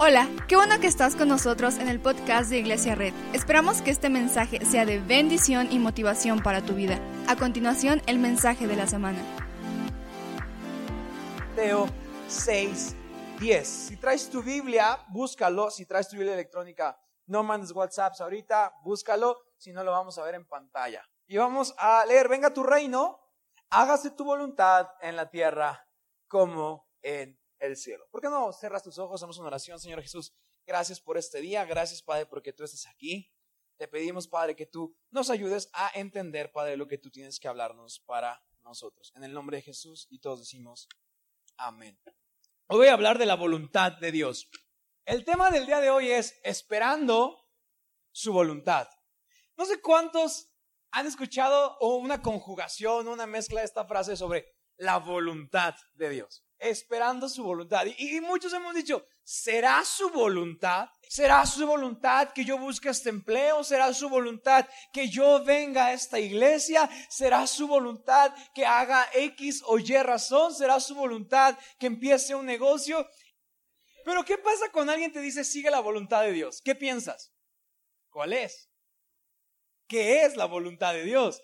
Hola, qué bueno que estás con nosotros en el podcast de Iglesia Red. Esperamos que este mensaje sea de bendición y motivación para tu vida. A continuación, el mensaje de la semana. Mateo 6, 10. Si traes tu Biblia, búscalo. Si traes tu Biblia electrónica, no mandes WhatsApps ahorita, búscalo. Si no, lo vamos a ver en pantalla. Y vamos a leer, venga tu reino, hágase tu voluntad en la tierra como en el cielo. ¿Por qué no cerras tus ojos? Hacemos una oración, Señor Jesús. Gracias por este día. Gracias, Padre, porque tú estás aquí. Te pedimos, Padre, que tú nos ayudes a entender, Padre, lo que tú tienes que hablarnos para nosotros. En el nombre de Jesús y todos decimos amén. Hoy voy a hablar de la voluntad de Dios. El tema del día de hoy es esperando su voluntad. No sé cuántos han escuchado una conjugación, una mezcla de esta frase sobre la voluntad de Dios esperando su voluntad. Y, muchos hemos dicho, ¿será su voluntad? ¿Será su voluntad que yo busque este empleo? ¿Será su voluntad que yo venga a esta iglesia? ¿Será su voluntad que haga X o Y razón? ¿Será su voluntad que empiece un negocio? Pero ¿qué pasa cuando alguien te dice sigue la voluntad de Dios? ¿Qué piensas? ¿Cuál es? ¿Qué es la voluntad de Dios?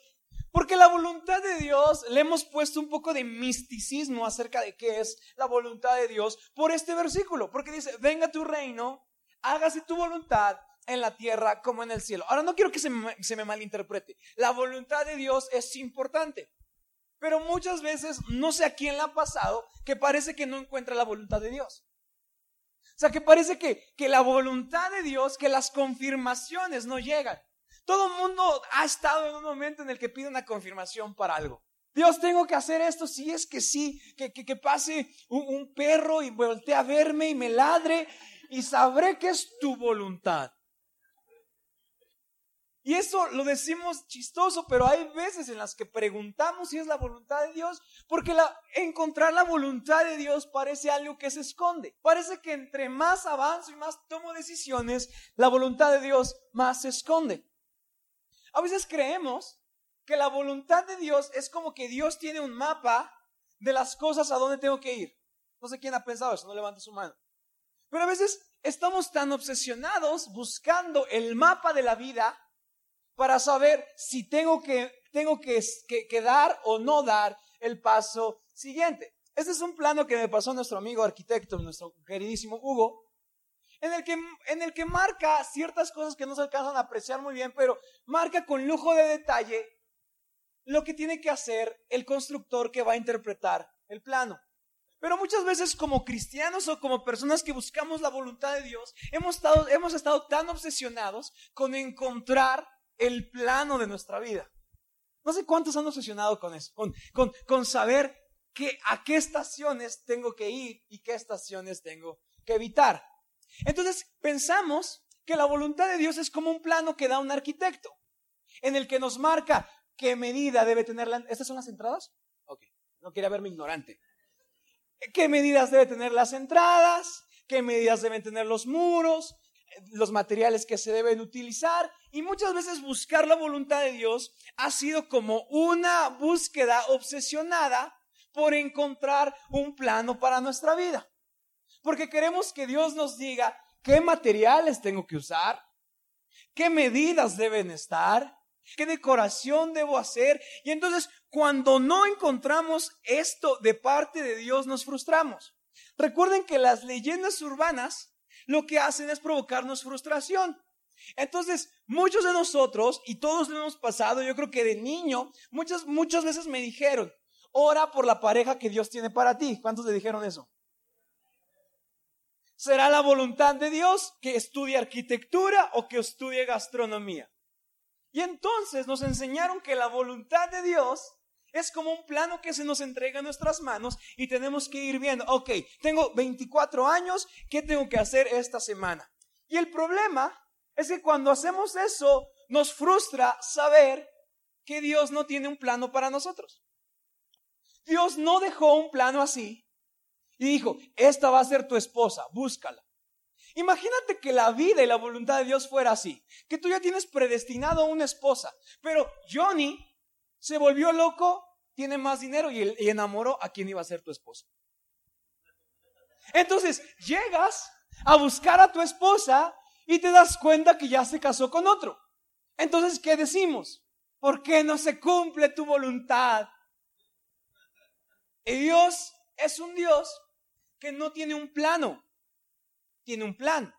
Porque la voluntad de Dios, le hemos puesto un poco de misticismo acerca de qué es la voluntad de Dios por este versículo. Porque dice, venga tu reino, hágase tu voluntad en la tierra como en el cielo. Ahora no quiero que se me, malinterprete. La voluntad de Dios es importante. Pero muchas veces, no sé a quién le ha pasado, que parece que no encuentra la voluntad de Dios. O sea, que parece que, que la voluntad de Dios, que las confirmaciones no llegan. Todo el mundo ha estado en un momento en el que pide una confirmación para algo. Dios, tengo que hacer esto, si es que sí, que, que, pase un, perro y voltee a verme y me ladre y sabré que es tu voluntad. Y eso lo decimos chistoso, pero hay veces en las que preguntamos si es la voluntad de Dios, porque la, encontrar la voluntad de Dios parece algo que se esconde. Parece que entre más avanzo y más tomo decisiones, la voluntad de Dios más se esconde. A veces creemos que la voluntad de Dios es como que Dios tiene un mapa de las cosas a donde tengo que ir. No sé quién ha pensado eso, no levante su mano. Pero a veces estamos tan obsesionados buscando el mapa de la vida para saber si tengo que, tengo que, que, dar o no dar el paso siguiente. Este es un plano que me pasó nuestro amigo arquitecto, nuestro queridísimo Hugo, en el, que, en el que marca ciertas cosas que no se alcanzan a apreciar muy bien, pero marca con lujo de detalle lo que tiene que hacer el constructor que va a interpretar el plano. Pero muchas veces como cristianos o como personas que buscamos la voluntad de Dios, hemos estado, hemos estado tan obsesionados con encontrar el plano de nuestra vida. No sé cuántos han obsesionado con eso, con, con, con saber que, a qué estaciones tengo que ir y qué estaciones tengo que evitar. Entonces pensamos que la voluntad de Dios es como un plano que da un arquitecto, en el que nos marca qué medida debe tener la... ¿Estas son las entradas? Ok, no quería verme ignorante. ¿Qué medidas debe tener las entradas? ¿Qué medidas deben tener los muros? los materiales que se deben utilizar y muchas veces buscar la voluntad de Dios ha sido como una búsqueda obsesionada por encontrar un plano para nuestra vida. Porque queremos que Dios nos diga qué materiales tengo que usar, qué medidas deben estar, qué decoración debo hacer. Y entonces cuando no encontramos esto de parte de Dios nos frustramos. Recuerden que las leyendas urbanas lo que hacen es provocarnos frustración. Entonces, muchos de nosotros, y todos lo hemos pasado, yo creo que de niño, muchas, muchas veces me dijeron, ora por la pareja que Dios tiene para ti. ¿Cuántos le dijeron eso? ¿Será la voluntad de Dios que estudie arquitectura o que estudie gastronomía? Y entonces nos enseñaron que la voluntad de Dios es como un plano que se nos entrega en nuestras manos y tenemos que ir viendo, ok, tengo 24 años, ¿qué tengo que hacer esta semana? Y el problema es que cuando hacemos eso, nos frustra saber que Dios no tiene un plano para nosotros. Dios no dejó un plano así y dijo, esta va a ser tu esposa, búscala. Imagínate que la vida y la voluntad de Dios fuera así, que tú ya tienes predestinado a una esposa, pero Johnny se volvió loco, tiene más dinero y, enamoró a quien iba a ser tu esposa. Entonces, llegas a buscar a tu esposa y te das cuenta que ya se casó con otro. Entonces, ¿qué decimos? ¿Por qué no se cumple tu voluntad? Y Dios es un Dios que no tiene un plano, tiene un plan.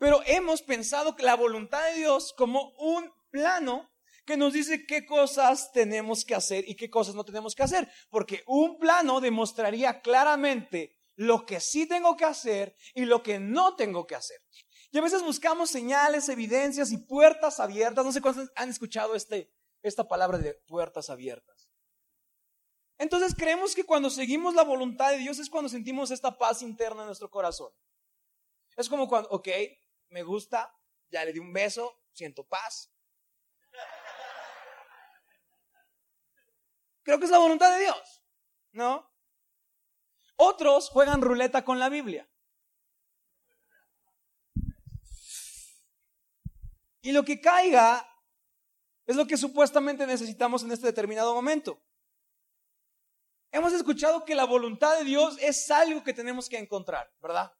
Pero hemos pensado que la voluntad de Dios como un plano que nos dice qué cosas tenemos que hacer y qué cosas no tenemos que hacer. Porque un plano demostraría claramente lo que sí tengo que hacer y lo que no tengo que hacer. Y a veces buscamos señales, evidencias y puertas abiertas. No sé cuántos han escuchado este, esta palabra de puertas abiertas. Entonces creemos que cuando seguimos la voluntad de Dios es cuando sentimos esta paz interna en nuestro corazón. Es como cuando, ok, me gusta, ya le di un beso, siento paz, Creo que es la voluntad de Dios, ¿no? Otros juegan ruleta con la Biblia. Y lo que caiga es lo que supuestamente necesitamos en este determinado momento. Hemos escuchado que la voluntad de Dios es algo que tenemos que encontrar, ¿verdad?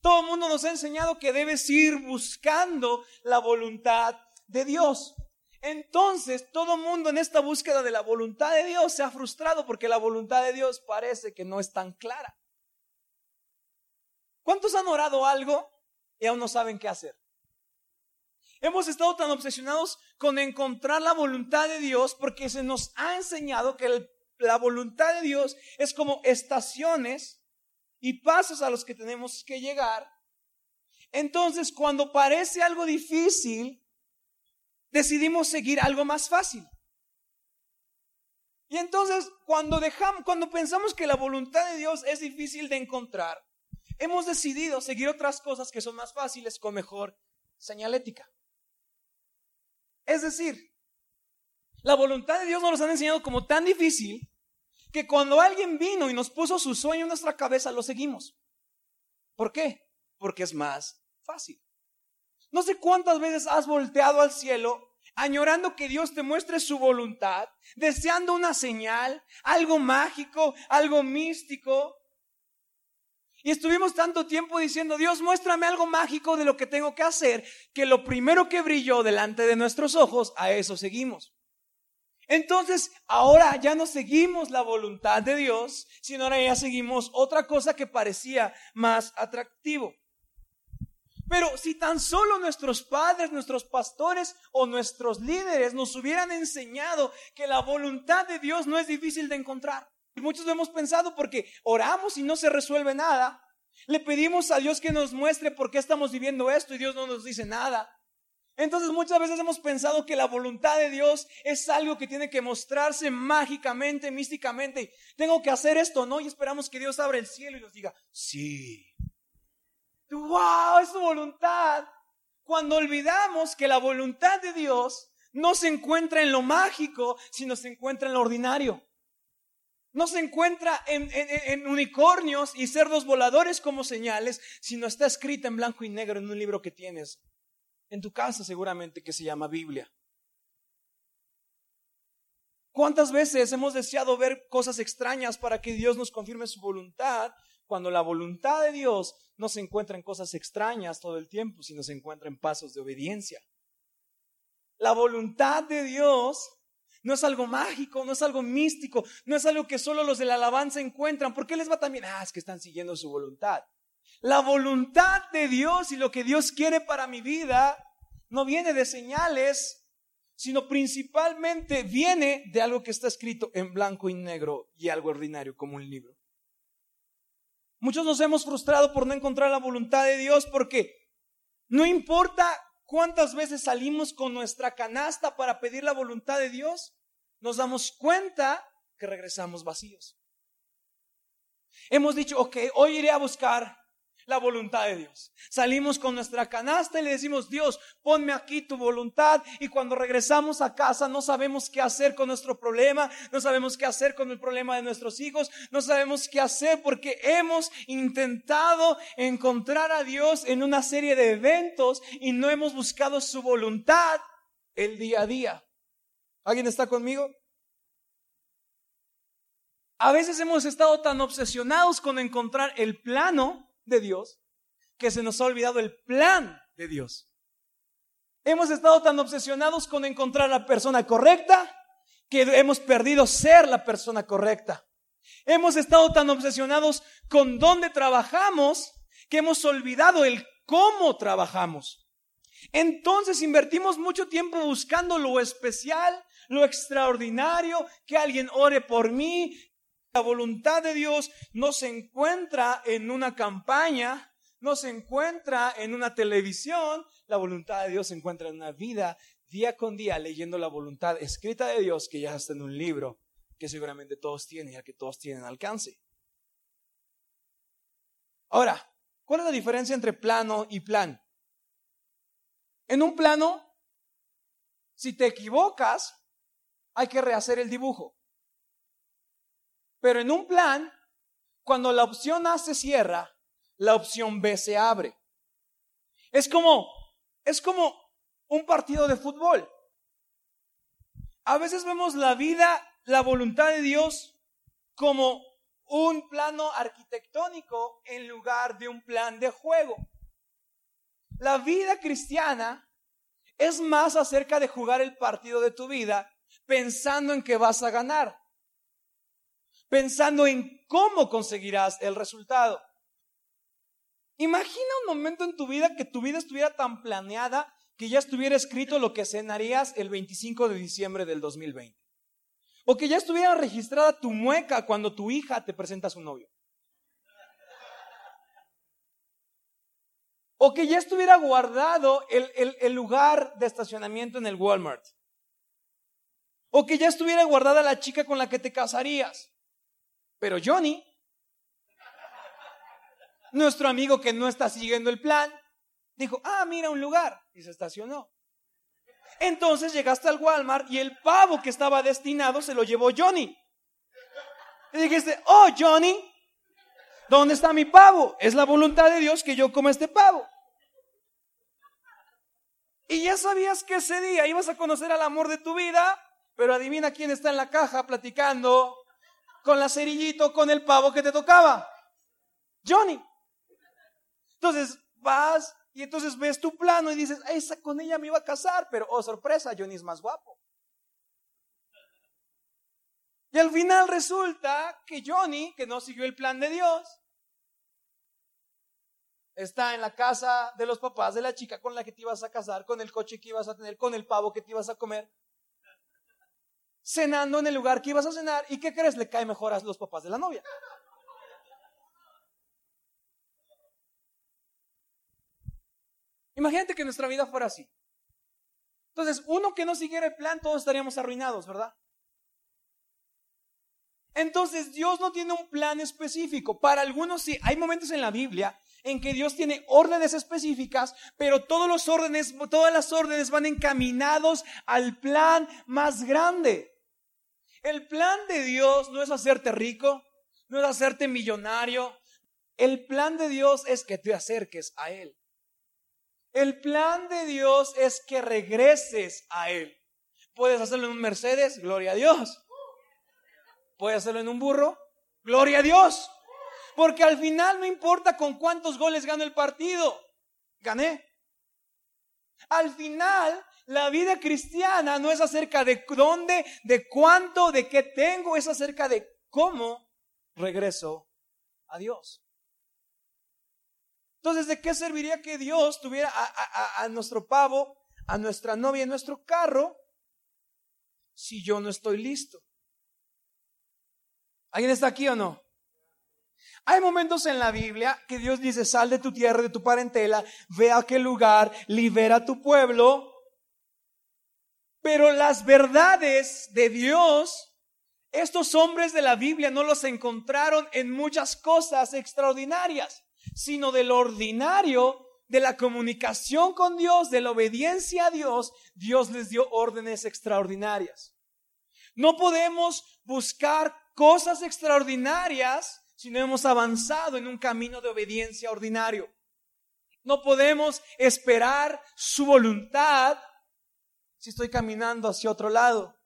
Todo el mundo nos ha enseñado que debes ir buscando la voluntad de Dios. Entonces, todo mundo en esta búsqueda de la voluntad de Dios se ha frustrado porque la voluntad de Dios parece que no es tan clara. ¿Cuántos han orado algo y aún no saben qué hacer? Hemos estado tan obsesionados con encontrar la voluntad de Dios porque se nos ha enseñado que la voluntad de Dios es como estaciones y pasos a los que tenemos que llegar. Entonces, cuando parece algo difícil, decidimos seguir algo más fácil. Y entonces, cuando dejamos, cuando pensamos que la voluntad de Dios es difícil de encontrar, hemos decidido seguir otras cosas que son más fáciles con mejor señalética. Es decir, la voluntad de Dios nos han enseñado como tan difícil que cuando alguien vino y nos puso su sueño en nuestra cabeza, lo seguimos. ¿Por qué? Porque es más fácil. No sé cuántas veces has volteado al cielo añorando que Dios te muestre su voluntad, deseando una señal, algo mágico, algo místico. Y estuvimos tanto tiempo diciendo, Dios, muéstrame algo mágico de lo que tengo que hacer, que lo primero que brilló delante de nuestros ojos, a eso seguimos. Entonces, ahora ya no seguimos la voluntad de Dios, sino ahora ya seguimos otra cosa que parecía más atractivo. Pero si tan solo nuestros padres, nuestros pastores o nuestros líderes nos hubieran enseñado que la voluntad de Dios no es difícil de encontrar. Muchos lo hemos pensado porque oramos y no se resuelve nada. Le pedimos a Dios que nos muestre por qué estamos viviendo esto y Dios no nos dice nada. Entonces muchas veces hemos pensado que la voluntad de Dios es algo que tiene que mostrarse mágicamente, místicamente. Tengo que hacer esto, ¿no? Y esperamos que Dios abra el cielo y nos diga, sí, wow, es su voluntad. Cuando olvidamos que la voluntad de Dios no se encuentra en lo mágico, sino se encuentra en lo ordinario. No se encuentra en, en, unicornios y cerdos voladores como señales, sino está escrita en blanco y negro en un libro que tienes en tu casa seguramente que se llama Biblia. ¿Cuántas veces hemos deseado ver cosas extrañas para que Dios nos confirme su voluntad cuando la voluntad de Dios no se encuentra en cosas extrañas todo el tiempo, sino se encuentra en pasos de obediencia. La voluntad de Dios no es algo mágico, no es algo místico, no es algo que solo los de la alabanza encuentran. ¿Por qué les va tan bien? Ah, es que están siguiendo su voluntad. La voluntad de Dios y lo que Dios quiere para mi vida no viene de señales, sino principalmente viene de algo que está escrito en blanco y negro y algo ordinario como un libro. Muchos nos hemos frustrado por no encontrar la voluntad de Dios porque no importa cuántas veces salimos con nuestra canasta para pedir la voluntad de Dios, nos damos cuenta que regresamos vacíos. Hemos dicho, ok, hoy iré a buscar la voluntad de Dios. Salimos con nuestra canasta y le decimos, Dios, ponme aquí tu voluntad. Y cuando regresamos a casa no sabemos qué hacer con nuestro problema, no sabemos qué hacer con el problema de nuestros hijos, no sabemos qué hacer porque hemos intentado encontrar a Dios en una serie de eventos y no hemos buscado su voluntad el día a día. ¿Alguien está conmigo? A veces hemos estado tan obsesionados con encontrar el plano de Dios, que se nos ha olvidado el plan de Dios. Hemos estado tan obsesionados con encontrar la persona correcta que hemos perdido ser la persona correcta. Hemos estado tan obsesionados con dónde trabajamos que hemos olvidado el cómo trabajamos. Entonces invertimos mucho tiempo buscando lo especial, lo extraordinario, que alguien ore por mí. La voluntad de Dios no se encuentra en una campaña, no se encuentra en una televisión, la voluntad de Dios se encuentra en una vida día con día leyendo la voluntad escrita de Dios que ya está en un libro que seguramente todos tienen y al que todos tienen alcance. Ahora, ¿cuál es la diferencia entre plano y plan? En un plano, si te equivocas, hay que rehacer el dibujo. Pero en un plan, cuando la opción A se cierra, la opción B se abre. Es como, es como un partido de fútbol. A veces vemos la vida, la voluntad de Dios como un plano arquitectónico en lugar de un plan de juego. La vida cristiana es más acerca de jugar el partido de tu vida pensando en que vas a ganar, pensando en cómo conseguirás el resultado. Imagina un momento en tu vida que tu vida estuviera tan planeada que ya estuviera escrito lo que cenarías el 25 de diciembre del 2020. O que ya estuviera registrada tu mueca cuando tu hija te presenta a su novio. O que ya estuviera guardado el, el lugar de estacionamiento en el Walmart. O que ya estuviera guardada la chica con la que te casarías. Pero Johnny, nuestro amigo que no está siguiendo el plan, dijo, ah, mira un lugar, y se estacionó. Entonces llegaste al Walmart y el pavo que estaba destinado se lo llevó Johnny. Y dijiste, oh Johnny, ¿dónde está mi pavo? Es la voluntad de Dios que yo coma este pavo. Y ya sabías que ese día ibas a conocer al amor de tu vida, pero adivina quién está en la caja platicando con la cerillito, con el pavo que te tocaba. Johnny. Entonces vas y entonces ves tu plano y dices, esa con ella me iba a casar, pero oh sorpresa, Johnny es más guapo. Y al final resulta que Johnny, que no siguió el plan de Dios, está en la casa de los papás de la chica con la que te ibas a casar, con el coche que ibas a tener, con el pavo que te ibas a comer, cenando en el lugar que ibas a cenar. ¿Y qué crees? Le cae mejor a los papás de la novia. Imagínate que nuestra vida fuera así. Entonces, uno que no siguiera el plan, todos estaríamos arruinados, ¿verdad? Entonces, Dios no tiene un plan específico. Para algunos sí, hay momentos en la Biblia en que Dios tiene órdenes específicas, pero todos los órdenes, todas las órdenes van encaminados al plan más grande. El plan de Dios no es hacerte rico, no es hacerte millonario. El plan de Dios es que te acerques a Él. El plan de Dios es que regreses a Él. Puedes hacerlo en un Mercedes, gloria a Dios. Puedes hacerlo en un burro, gloria a Dios. Porque al final no importa con cuántos goles gano el partido, gané. Al final, la vida cristiana no es acerca de dónde, de cuánto, de qué tengo, es acerca de cómo regreso a Dios. Entonces, ¿de qué serviría que Dios tuviera a, nuestro pavo, a nuestra novia en nuestro carro si yo no estoy listo? ¿Alguien está aquí o no? Hay momentos en la Biblia que Dios dice, sal de tu tierra, de tu parentela, ve a aquel lugar, libera a tu pueblo. Pero las verdades de Dios, estos hombres de la Biblia no los encontraron en muchas cosas extraordinarias sino del ordinario, de la comunicación con Dios, de la obediencia a Dios, Dios les dio órdenes extraordinarias. No podemos buscar cosas extraordinarias si no hemos avanzado en un camino de obediencia ordinario. No podemos esperar su voluntad si estoy caminando hacia otro lado.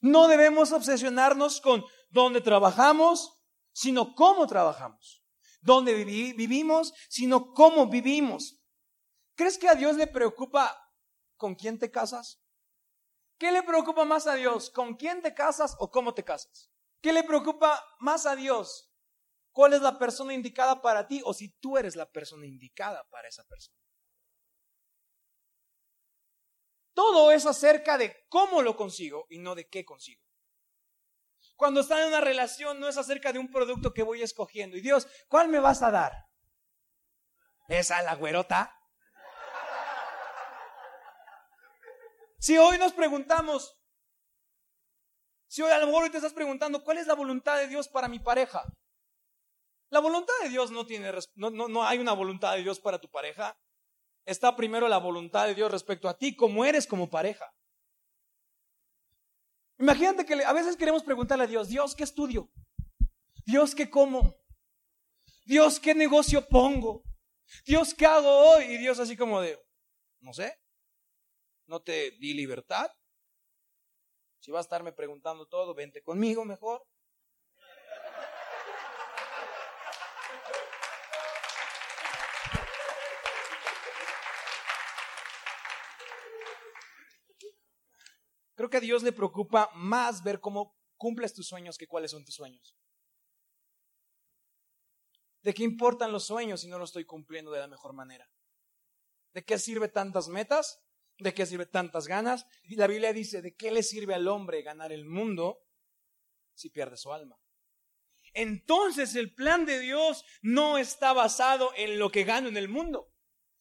No debemos obsesionarnos con dónde trabajamos, sino cómo trabajamos. dónde vivimos, sino cómo vivimos. ¿Crees que a Dios le preocupa con quién te casas? ¿Qué le preocupa más a Dios? ¿Con quién te casas o cómo te casas? ¿Qué le preocupa más a Dios? ¿Cuál es la persona indicada para ti o si tú eres la persona indicada para esa persona? Todo es acerca de cómo lo consigo y no de qué consigo. Cuando están en una relación no es acerca de un producto que voy escogiendo. Y Dios, ¿cuál me vas a dar? ¿Esa la güerota? Si hoy nos preguntamos, si hoy a lo mejor hoy te estás preguntando, ¿cuál es la voluntad de Dios para mi pareja? La voluntad de Dios no tiene, no, no, no hay una voluntad de Dios para tu pareja. Está primero la voluntad de Dios respecto a ti, como eres como pareja. Imagínate que a veces queremos preguntarle a Dios, Dios, ¿qué estudio? Dios, ¿qué como? Dios, ¿qué negocio pongo? Dios, ¿qué hago hoy? Y Dios así como de, no sé, no te di libertad. Si vas a estarme preguntando todo, vente conmigo mejor. Creo que a Dios le preocupa más ver cómo cumples tus sueños que cuáles son tus sueños. ¿De qué importan los sueños si no los estoy cumpliendo de la mejor manera? ¿De qué sirve tantas metas ¿De qué sirve tantas ganas? Y la Biblia dice, ¿de qué le sirve al hombre ganar el mundo si pierde su alma? Entonces el plan de Dios no está basado en lo que gano en el mundo,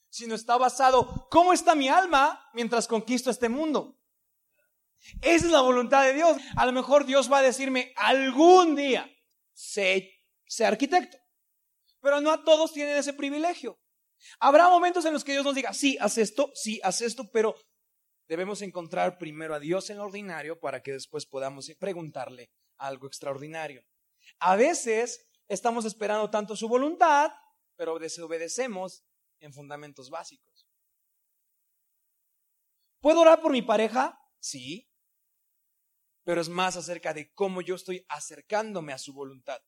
sino está basado, ¿cómo está mi alma mientras conquisto este mundo? Esa es la voluntad de Dios. A lo mejor Dios va a decirme algún día, sé, sé arquitecto, pero no a todos tienen ese privilegio. Habrá momentos en los que Dios nos diga, sí, haz esto, sí, haz esto, pero debemos encontrar primero a Dios en lo ordinario para que después podamos preguntarle algo extraordinario. A veces estamos esperando tanto su voluntad, pero desobedecemos en fundamentos básicos. ¿Puedo orar por mi pareja? Sí, pero es más acerca de cómo yo estoy acercándome a su voluntad.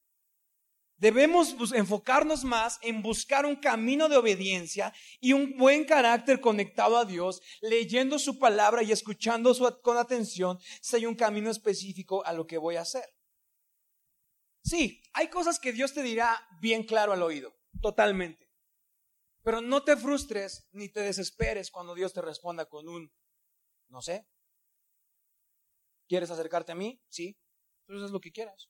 Debemos enfocarnos más en buscar un camino de obediencia y un buen carácter conectado a Dios, leyendo su palabra y escuchando con atención si hay un camino específico a lo que voy a hacer. Sí, hay cosas que Dios te dirá bien claro al oído, totalmente. Pero no te frustres ni te desesperes cuando Dios te responda con un, no sé, ¿quieres acercarte a mí? Sí, entonces haz lo que quieras.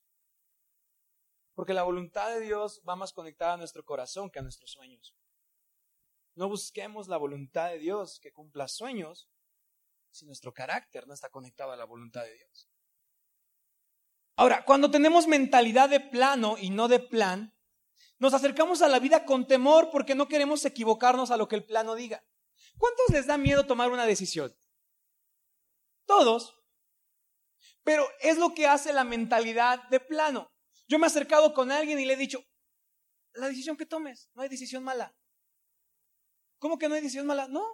Porque la voluntad de Dios va más conectada a nuestro corazón que a nuestros sueños. No busquemos la voluntad de Dios que cumpla sueños si nuestro carácter no está conectado a la voluntad de Dios. Ahora, cuando tenemos mentalidad de plano y no de plan, nos acercamos a la vida con temor porque no queremos equivocarnos a lo que el plano diga. ¿Cuántos les da miedo tomar una decisión? Todos. Pero es lo que hace la mentalidad de plano. Yo me he acercado con alguien y le he dicho, la decisión que tomes, no hay decisión mala. ¿Cómo que no hay decisión mala? No.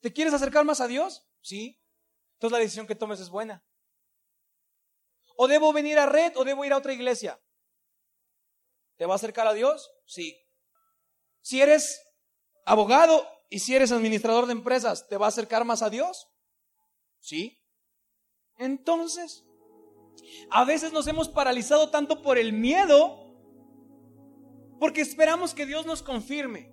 ¿Te quieres acercar más a Dios? Sí. Entonces la decisión que tomes es buena. ¿O debo venir a red o debo ir a otra iglesia? ¿Te va a acercar a Dios? Sí. Si eres abogado y si eres administrador de empresas, ¿te va a acercar más a Dios? Sí. Entonces, a veces nos hemos paralizado tanto por el miedo porque esperamos que Dios nos confirme.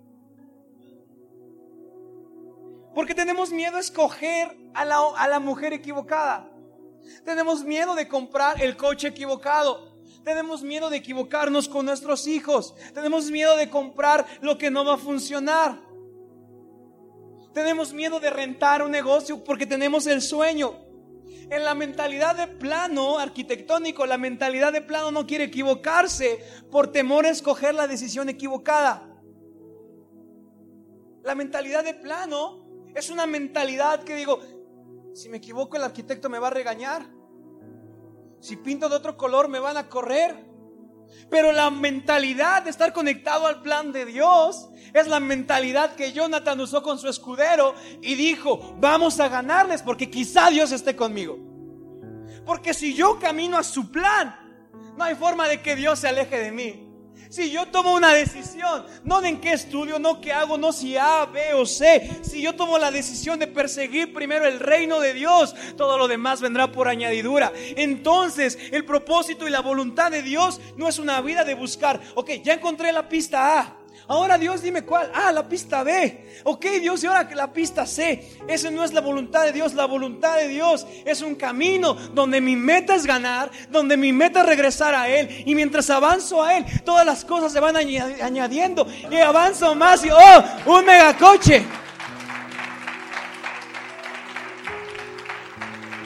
Porque tenemos miedo a escoger a la, a la, mujer equivocada. Tenemos miedo de comprar el coche equivocado. Tenemos miedo de equivocarnos con nuestros hijos. Tenemos miedo de comprar lo que no va a funcionar. Tenemos miedo de rentar un negocio porque tenemos el sueño. En la mentalidad de plano arquitectónico, la mentalidad de plano no quiere equivocarse por temor a escoger la decisión equivocada. La mentalidad de plano es una mentalidad que digo, si me equivoco el arquitecto me va a regañar. Si pinto de otro color me van a correr. Pero la mentalidad de estar conectado al plan de Dios es la mentalidad que Jonathan usó con su escudero y dijo, vamos a ganarles porque quizá Dios esté conmigo. Porque si yo camino a su plan, no hay forma de que Dios se aleje de mí. Si yo tomo una decisión, no en qué estudio, no qué hago, no si A, B o C, si yo tomo la decisión de perseguir primero el reino de Dios, todo lo demás vendrá por añadidura. Entonces, el propósito y la voluntad de Dios no es una vida de buscar, ok, ya encontré la pista A. Ahora Dios dime cuál. Ah, la pista B. Ok Dios, y ahora que la pista C. Esa no es la voluntad de Dios. La voluntad de Dios es un camino donde mi meta es ganar, donde mi meta es regresar a Él. Y mientras avanzo a Él, todas las cosas se van añadiendo. Y avanzo más y, oh, un megacoche.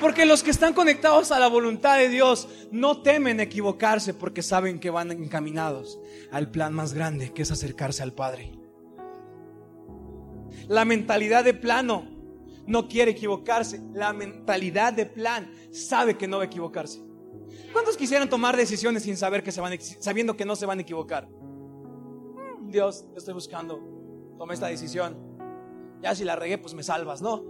Porque los que están conectados a la voluntad de Dios no temen equivocarse porque saben que van encaminados al plan más grande que es acercarse al Padre. La mentalidad de plano no quiere equivocarse. La mentalidad de plan sabe que no va a equivocarse. ¿Cuántos quisieran tomar decisiones sin saber que se van, sabiendo que no se van a equivocar? Mm, Dios, estoy buscando. Toma esta decisión. Ya si la regué, pues me salvas, ¿no?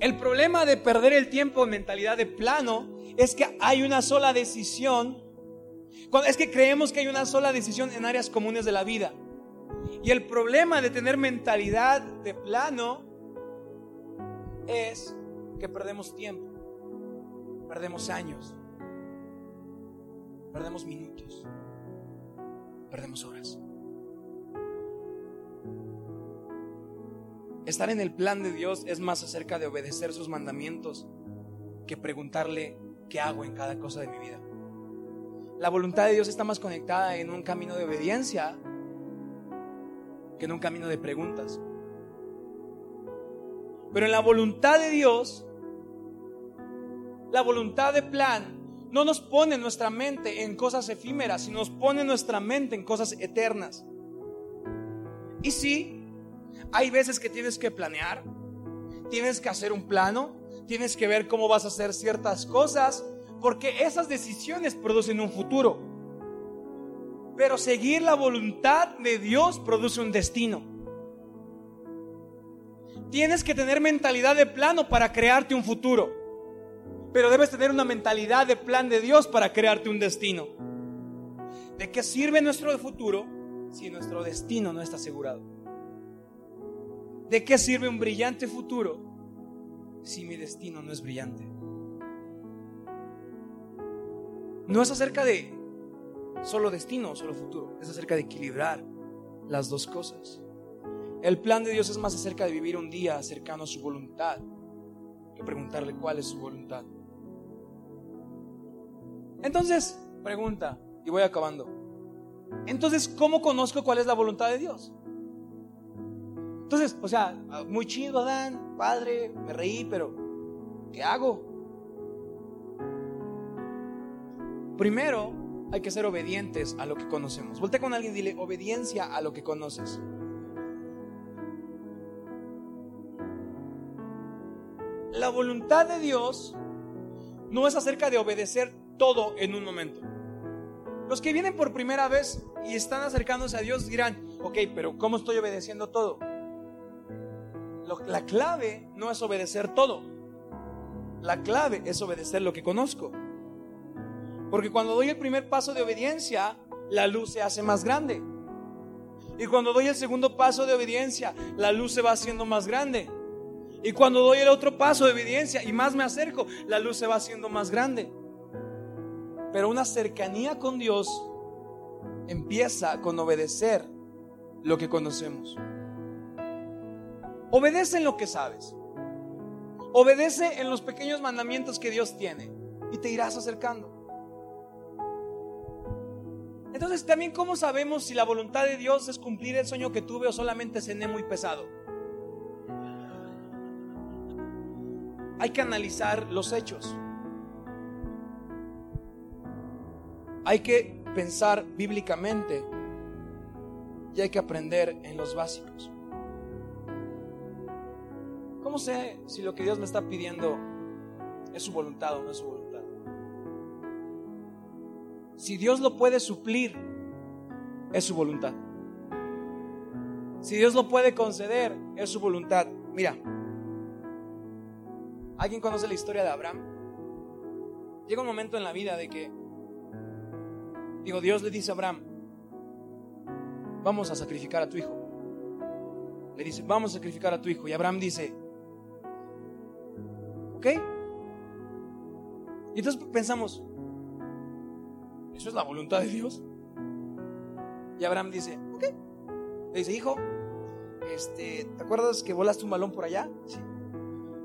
El problema de perder el tiempo en mentalidad de plano es que hay una sola decisión. Es que creemos que hay una sola decisión en áreas comunes de la vida. Y el problema de tener mentalidad de plano es que perdemos tiempo, perdemos años, perdemos minutos, perdemos horas. Estar en el plan de Dios es más acerca de obedecer sus mandamientos que preguntarle qué hago en cada cosa de mi vida. La voluntad de Dios está más conectada en un camino de obediencia que en un camino de preguntas. Pero en la voluntad de Dios, la voluntad de plan no nos pone nuestra mente en cosas efímeras, sino nos pone nuestra mente en cosas eternas. Y sí, hay veces que tienes que planear, tienes que hacer un plano, tienes que ver cómo vas a hacer ciertas cosas, porque esas decisiones producen un futuro. Pero seguir la voluntad de Dios produce un destino. Tienes que tener mentalidad de plano para crearte un futuro. Pero debes tener una mentalidad de plan de Dios para crearte un destino. ¿De qué sirve nuestro futuro si nuestro destino no está asegurado? ¿De qué sirve un brillante futuro si mi destino no es brillante? No es acerca de solo destino o solo futuro, es acerca de equilibrar las dos cosas. El plan de Dios es más acerca de vivir un día cercano a su voluntad que preguntarle cuál es su voluntad. Entonces, pregunta, y voy acabando. Entonces, ¿cómo conozco cuál es la voluntad de Dios? Entonces, o sea, muy chido, Adán, padre, me reí, pero ¿qué hago? Primero, hay que ser obedientes a lo que conocemos. Voltea con alguien y dile, obediencia a lo que conoces. La voluntad de Dios no es acerca de obedecer todo en un momento. Los que vienen por primera vez y están acercándose a Dios dirán, ok, pero ¿cómo estoy obedeciendo todo? La clave no es obedecer todo. La clave es obedecer lo que conozco. Porque cuando doy el primer paso de obediencia, la luz se hace más grande. Y cuando doy el segundo paso de obediencia, la luz se va haciendo más grande. Y cuando doy el otro paso de obediencia y más me acerco, la luz se va haciendo más grande. Pero una cercanía con Dios empieza con obedecer lo que conocemos. Obedece en lo que sabes. Obedece en los pequeños mandamientos que Dios tiene y te irás acercando. Entonces también cómo sabemos si la voluntad de Dios es cumplir el sueño que tuve o solamente cené muy pesado. Hay que analizar los hechos. Hay que pensar bíblicamente y hay que aprender en los básicos. ¿Cómo sé si lo que Dios me está pidiendo es su voluntad o no es su voluntad? Si Dios lo puede suplir, es su voluntad. Si Dios lo puede conceder, es su voluntad. Mira, ¿alguien conoce la historia de Abraham? Llega un momento en la vida de que Digo, Dios le dice a Abraham, vamos a sacrificar a tu hijo. Le dice, vamos a sacrificar a tu hijo. Y Abraham dice, ¿ok? Y entonces pensamos, ¿eso es la voluntad de Dios? Y Abraham dice, ok. Le dice, hijo, este, ¿te acuerdas que volaste un balón por allá? Sí.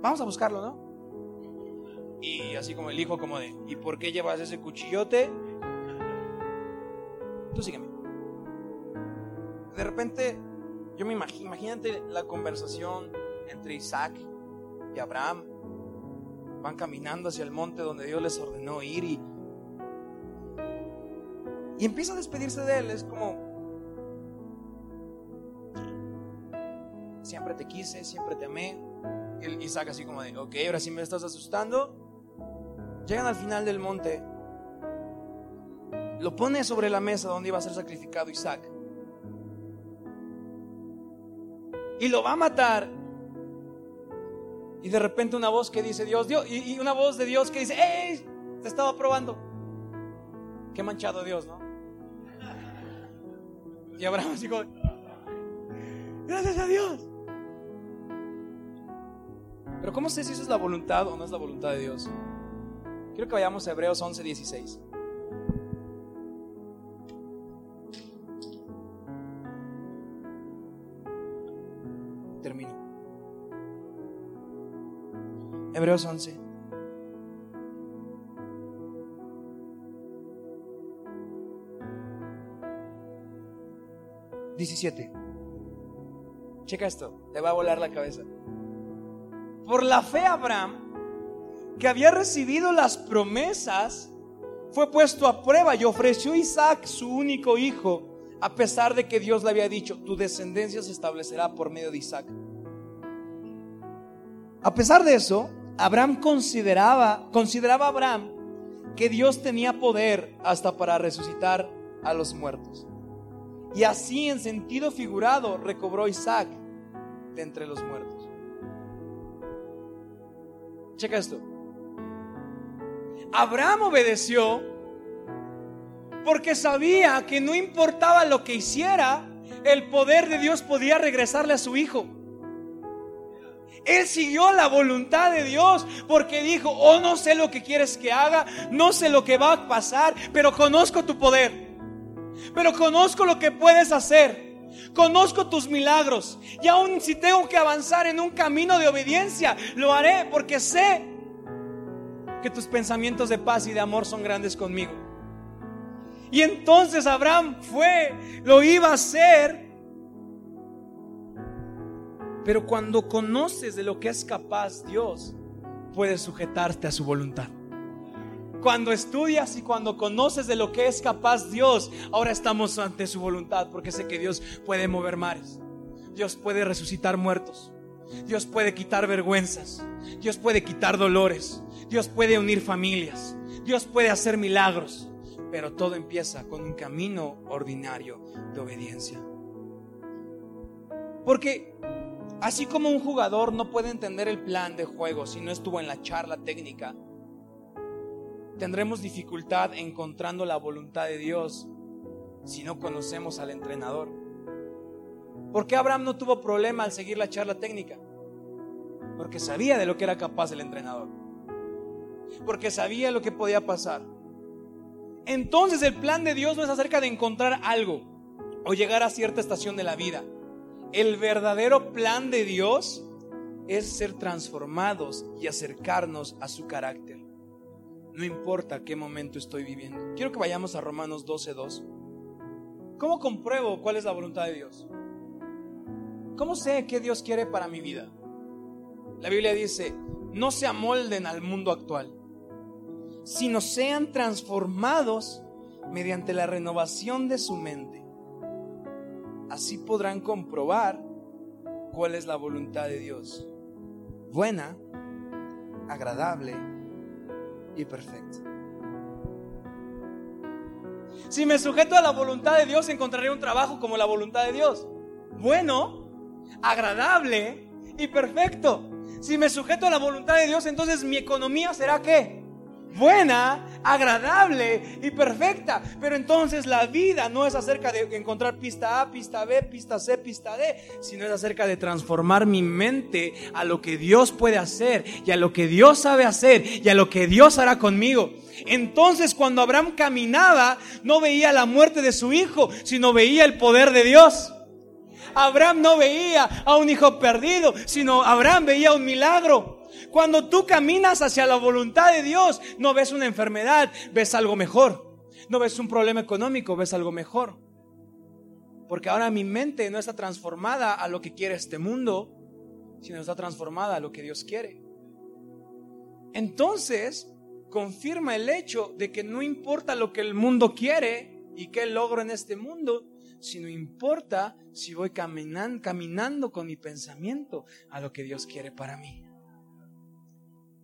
Vamos a buscarlo, ¿no? Y así como el hijo, como de, ¿y por qué llevas ese cuchillote? Tú sígueme. De repente, yo me imagino, imagínate la conversación entre Isaac y Abraham. Van caminando hacia el monte donde Dios les ordenó ir y, y empieza a despedirse de él. Es como, siempre te quise, siempre te amé. Y Isaac así como de, ok, ahora sí me estás asustando. Llegan al final del monte. Lo pone sobre la mesa donde iba a ser sacrificado Isaac. Y lo va a matar. Y de repente una voz que dice Dios, Dios, y una voz de Dios que dice, ¡Ey! Te estaba probando. Qué manchado Dios, ¿no? Y Abraham dijo, gracias a Dios. Pero ¿cómo sé si eso es la voluntad o no es la voluntad de Dios? Quiero que vayamos a Hebreos 11, 16. Hebreos 11. Diecisiete. Checa esto, te va a volar la cabeza. Por la fe Abraham que había recibido las promesas, fue puesto a prueba y ofreció Isaac, su único hijo, a pesar de que Dios le había dicho, tu descendencia se establecerá por medio de Isaac. A pesar de eso, Abraham consideraba, consideraba Abraham que Dios tenía poder hasta para resucitar a los muertos. Y así en sentido figurado recobró Isaac de entre los muertos. Checa esto. Abraham obedeció porque sabía que no importaba lo que hiciera, el poder de Dios podía regresarle a su hijo. Él siguió la voluntad de Dios porque dijo, oh no sé lo que quieres que haga, no sé lo que va a pasar, pero conozco tu poder, pero conozco lo que puedes hacer. Conozco tus milagros y aun si tengo que avanzar en un camino de obediencia, lo haré porque sé que tus pensamientos de paz y de amor son grandes conmigo. Y entonces Abraham fue, lo iba a hacer. Pero cuando conoces de lo que es capaz Dios, puedes sujetarte a su voluntad. Cuando estudias y cuando conoces de lo que es capaz Dios, ahora estamos ante su voluntad porque sé que Dios puede mover mares. Dios puede resucitar muertos. Dios puede quitar vergüenzas. Dios puede quitar dolores. Dios puede unir familias. Dios puede hacer milagros. Pero todo empieza con un camino ordinario de obediencia. Porque así como un jugador no puede entender el plan de juego si no estuvo en la charla técnica, tendremos dificultad encontrando la voluntad de Dios si no conocemos al entrenador. ¿Por qué Abraham no tuvo problema al seguir la charla técnica? Porque sabía de lo que era capaz el entrenador. Porque sabía lo que podía pasar. Entonces el plan de Dios no es acerca de encontrar algo o llegar a cierta estación de la vida. El verdadero plan de Dios es ser transformados y acercarnos a su carácter. No importa qué momento estoy viviendo. Quiero que vayamos a Romanos 12:2. ¿Cómo compruebo cuál es la voluntad de Dios? ¿Cómo sé qué Dios quiere para mi vida? La Biblia dice, no se amolden al mundo actual, sino sean transformados mediante la renovación de su mente. Así podrán comprobar cuál es la voluntad de Dios, buena, agradable y perfecta. Si me sujeto a la voluntad de Dios, encontraré un trabajo como la voluntad de Dios. Bueno, agradable y perfecto. Si me sujeto a la voluntad de Dios, entonces mi economía será qué? Buena, agradable y perfecta. Pero entonces la vida no es acerca de encontrar pista A, pista B, pista C, pista D, sino es acerca de transformar mi mente a lo que Dios puede hacer y a lo que Dios sabe hacer y a lo que Dios hará conmigo. Entonces cuando Abraham caminaba, no veía la muerte de su hijo, sino veía el poder de Dios. Abraham no veía a un hijo perdido, sino Abraham veía un milagro. Cuando tú caminas hacia la voluntad de Dios, no ves una enfermedad, ves algo mejor. No ves un problema económico, ves algo mejor. Porque ahora mi mente no está transformada a lo que quiere este mundo, sino está transformada a lo que Dios quiere. Entonces, confirma el hecho de que no importa lo que el mundo quiere y qué logro en este mundo, sino importa si voy caminando, con mi pensamiento a lo que Dios quiere para mí.